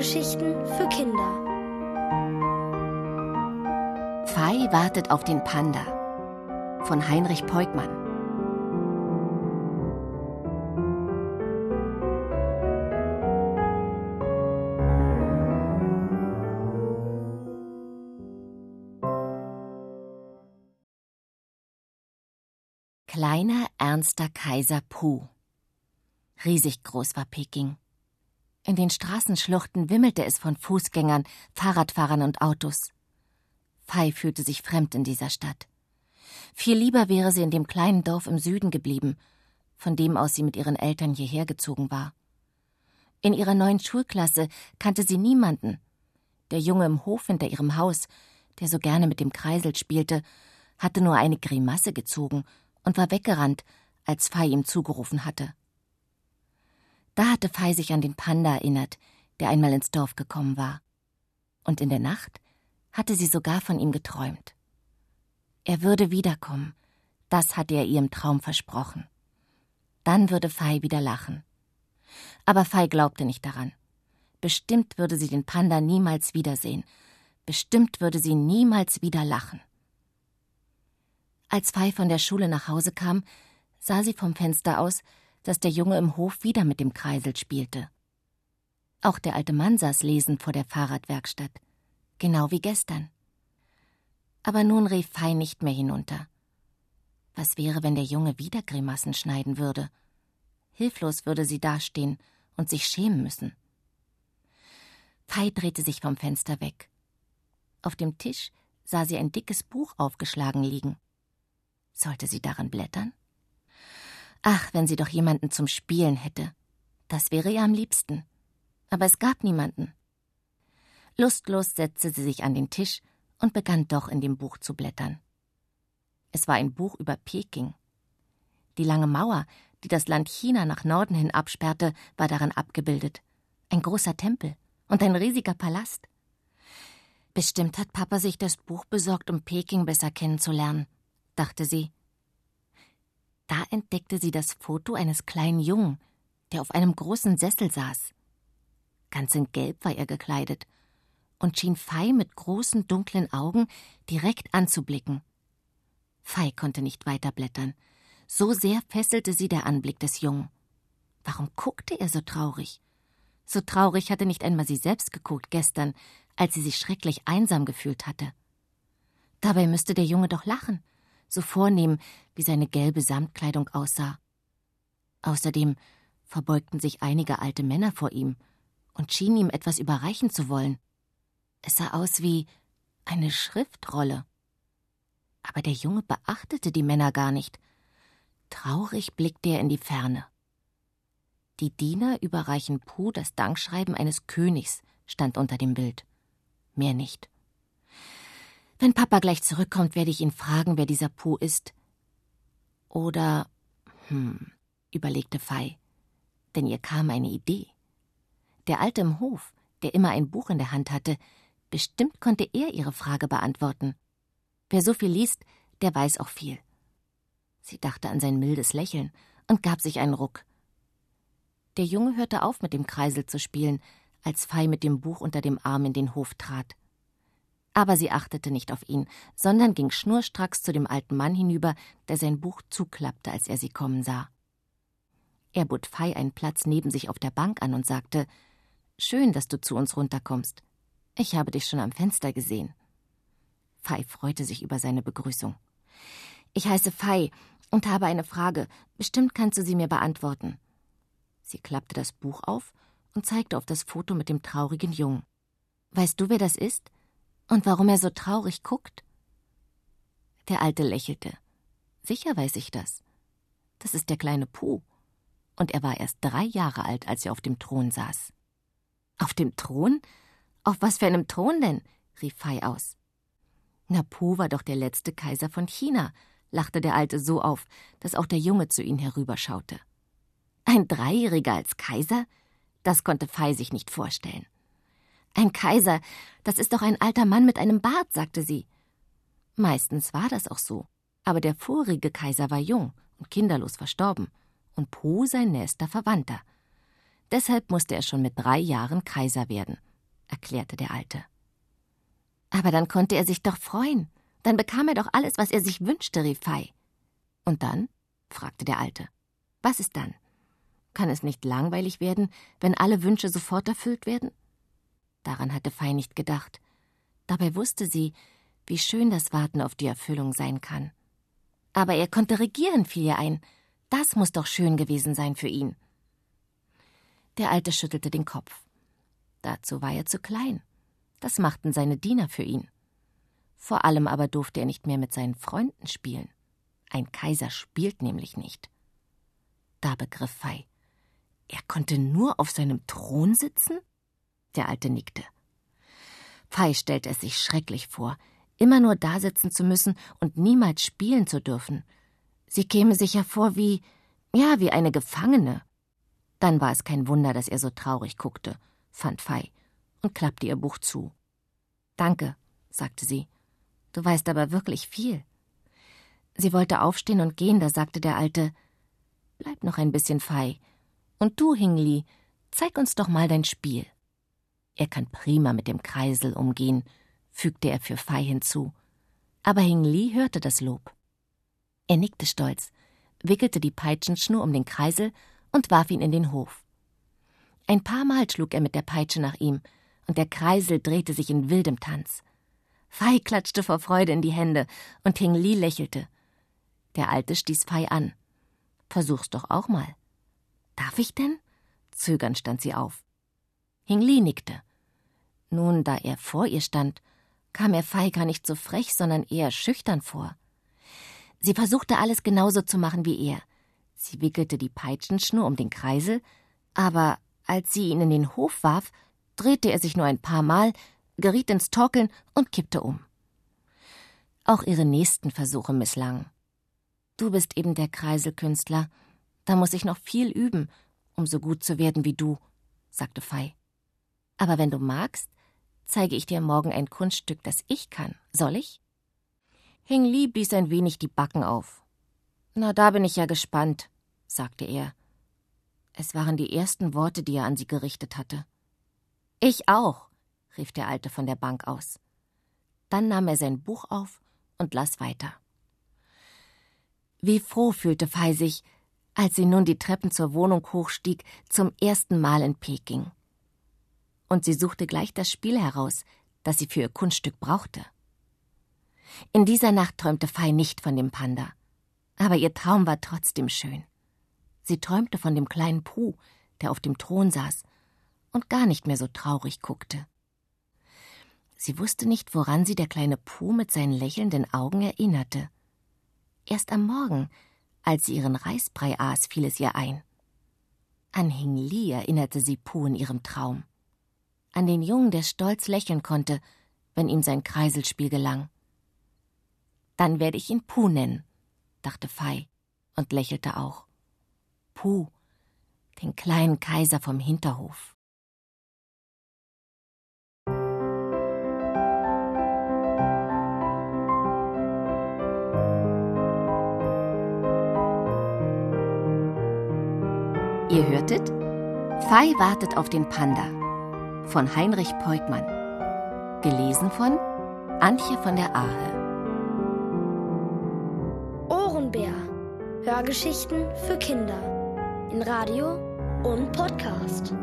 Hörgeschichten für Kinder. Fei wartet auf den Panda von Heinrich Peukmann. Kleiner, ernster Kaiser Pu. Riesig groß war Peking. In den Straßenschluchten wimmelte es von Fußgängern, Fahrradfahrern und Autos. Fei fühlte sich fremd in dieser Stadt. Viel lieber wäre sie in dem kleinen Dorf im Süden geblieben, von dem aus sie mit ihren Eltern hierher gezogen war. In ihrer neuen Schulklasse kannte sie niemanden. Der Junge im Hof hinter ihrem Haus, der so gerne mit dem Kreisel spielte, hatte nur eine Grimasse gezogen und war weggerannt, als Fei ihm zugerufen hatte. Da hatte Fei sich an den Panda erinnert, der einmal ins Dorf gekommen war. Und in der Nacht hatte sie sogar von ihm geträumt. Er würde wiederkommen, das hatte er ihr im Traum versprochen. Dann würde Fei wieder lachen. Aber Fei glaubte nicht daran. Bestimmt würde sie den Panda niemals wiedersehen. Bestimmt würde sie niemals wieder lachen. Als Fei von der Schule nach Hause kam, sah sie vom Fenster aus, dass der Junge im Hof wieder mit dem Kreisel spielte. Auch der alte Mann saß lesend vor der Fahrradwerkstatt, genau wie gestern. Aber nun rief Fei nicht mehr hinunter. Was wäre, wenn der Junge wieder Grimassen schneiden würde? Hilflos würde sie dastehen und sich schämen müssen. Fei drehte sich vom Fenster weg. Auf dem Tisch sah sie ein dickes Buch aufgeschlagen liegen. Sollte sie darin blättern? Ach, wenn sie doch jemanden zum Spielen hätte. Das wäre ihr am liebsten. Aber es gab niemanden. Lustlos setzte sie sich an den Tisch und begann doch in dem Buch zu blättern. Es war ein Buch über Peking. Die lange Mauer, die das Land China nach Norden hin absperrte, war daran abgebildet. Ein großer Tempel und ein riesiger Palast. Bestimmt hat Papa sich das Buch besorgt, um Peking besser kennenzulernen, dachte sie. Da entdeckte sie das Foto eines kleinen Jungen, der auf einem großen Sessel saß. Ganz in Gelb war er gekleidet und schien Fei mit großen dunklen Augen direkt anzublicken. Fei konnte nicht weiterblättern. So sehr fesselte sie der Anblick des Jungen. Warum guckte er so traurig? So traurig hatte nicht einmal sie selbst geguckt gestern, als sie sich schrecklich einsam gefühlt hatte. Dabei müsste der Junge doch lachen, so vornehm, wie seine gelbe Samtkleidung aussah. Außerdem verbeugten sich einige alte Männer vor ihm und schienen ihm etwas überreichen zu wollen. Es sah aus wie eine Schriftrolle. Aber der Junge beachtete die Männer gar nicht. Traurig blickte er in die Ferne. Die Diener überreichen Puh das Dankschreiben eines Königs, stand unter dem Bild. Mehr nicht. Wenn Papa gleich zurückkommt, werde ich ihn fragen, wer dieser Puh ist. Oder, hm, überlegte Fei, denn ihr kam eine Idee. Der Alte im Hof, der immer ein Buch in der Hand hatte, bestimmt konnte er ihre Frage beantworten. Wer so viel liest, der weiß auch viel. Sie dachte an sein mildes Lächeln und gab sich einen Ruck. Der Junge hörte auf, mit dem Kreisel zu spielen, als Fei mit dem Buch unter dem Arm in den Hof trat. Aber sie achtete nicht auf ihn, sondern ging schnurstracks zu dem alten Mann hinüber, der sein Buch zuklappte, als er sie kommen sah. Er bot Fei einen Platz neben sich auf der Bank an und sagte: Schön, dass du zu uns runterkommst. Ich habe dich schon am Fenster gesehen. Fei freute sich über seine Begrüßung. Ich heiße Fei und habe eine Frage. Bestimmt kannst du sie mir beantworten. Sie klappte das Buch auf und zeigte auf das Foto mit dem traurigen Jungen. Weißt du, wer das ist? Und warum er so traurig guckt? Der Alte lächelte. Sicher weiß ich das. Das ist der kleine Puh. Und er war erst drei Jahre alt, als er auf dem Thron saß. Auf dem Thron? Auf was für einem Thron denn? rief Fei aus. Na, Puh war doch der letzte Kaiser von China, lachte der Alte so auf, dass auch der Junge zu ihnen herüberschaute. Ein Dreijähriger als Kaiser? Das konnte Fei sich nicht vorstellen. Ein Kaiser, das ist doch ein alter Mann mit einem Bart, sagte sie. Meistens war das auch so, aber der vorige Kaiser war jung und kinderlos verstorben und Po sein nächster Verwandter. Deshalb musste er schon mit drei Jahren Kaiser werden, erklärte der Alte. Aber dann konnte er sich doch freuen. Dann bekam er doch alles, was er sich wünschte, rief Fei. Und dann? fragte der Alte. Was ist dann? Kann es nicht langweilig werden, wenn alle Wünsche sofort erfüllt werden? Daran hatte Fei nicht gedacht. Dabei wusste sie, wie schön das Warten auf die Erfüllung sein kann. Aber er konnte regieren, fiel ihr ein. Das muss doch schön gewesen sein für ihn. Der Alte schüttelte den Kopf. Dazu war er zu klein. Das machten seine Diener für ihn. Vor allem aber durfte er nicht mehr mit seinen Freunden spielen. Ein Kaiser spielt nämlich nicht. Da begriff Fei. Er konnte nur auf seinem Thron sitzen? Der Alte nickte. Fei stellte es sich schrecklich vor, immer nur dasitzen zu müssen und niemals spielen zu dürfen. Sie käme sich ja vor wie, ja, wie eine Gefangene. Dann war es kein Wunder, dass er so traurig guckte, fand Fei und klappte ihr Buch zu. Danke, sagte sie. Du weißt aber wirklich viel. Sie wollte aufstehen und gehen, da sagte der Alte Bleib noch ein bisschen Fei. Und du, Hingli, zeig uns doch mal dein Spiel. Er kann prima mit dem Kreisel umgehen, fügte er für Fei hinzu. Aber Hingli hörte das Lob. Er nickte stolz, wickelte die Peitschenschnur um den Kreisel und warf ihn in den Hof. Ein paar Mal schlug er mit der Peitsche nach ihm, und der Kreisel drehte sich in wildem Tanz. Fei klatschte vor Freude in die Hände, und Hing Li lächelte. Der Alte stieß Fei an. Versuch's doch auch mal. Darf ich denn? Zögernd stand sie auf. Hing Li nickte. Nun, da er vor ihr stand, kam er Fei gar nicht so frech, sondern eher schüchtern vor. Sie versuchte alles genauso zu machen wie er. Sie wickelte die Peitschenschnur um den Kreisel, aber als sie ihn in den Hof warf, drehte er sich nur ein paar Mal, geriet ins Torkeln und kippte um. Auch ihre nächsten Versuche misslangen. Du bist eben der Kreiselkünstler. Da muss ich noch viel üben, um so gut zu werden wie du, sagte Fei. Aber wenn du magst, zeige ich dir morgen ein Kunststück, das ich kann. Soll ich? Hing Li blies ein wenig die Backen auf. Na, da bin ich ja gespannt, sagte er. Es waren die ersten Worte, die er an sie gerichtet hatte. Ich auch, rief der Alte von der Bank aus. Dann nahm er sein Buch auf und las weiter. Wie froh fühlte Fei sich, als sie nun die Treppen zur Wohnung hochstieg, zum ersten Mal in Peking. Und sie suchte gleich das Spiel heraus, das sie für ihr Kunststück brauchte. In dieser Nacht träumte Fei nicht von dem Panda, aber ihr Traum war trotzdem schön. Sie träumte von dem kleinen Puh, der auf dem Thron saß und gar nicht mehr so traurig guckte. Sie wusste nicht, woran sie der kleine Puh mit seinen lächelnden Augen erinnerte. Erst am Morgen, als sie ihren Reisbrei aß, fiel es ihr ein. An Hing Li erinnerte sie Puh in ihrem Traum. An den Jungen, der stolz lächeln konnte, wenn ihm sein Kreiselspiel gelang. Dann werde ich ihn Puh nennen, dachte Fei und lächelte auch. Puh, den kleinen Kaiser vom Hinterhof. Ihr hörtet Fei wartet auf den Panda von Heinrich Peutmann. Gelesen von Antje von der Ahe. Ohrenbär. Hörgeschichten für Kinder. In Radio und Podcast.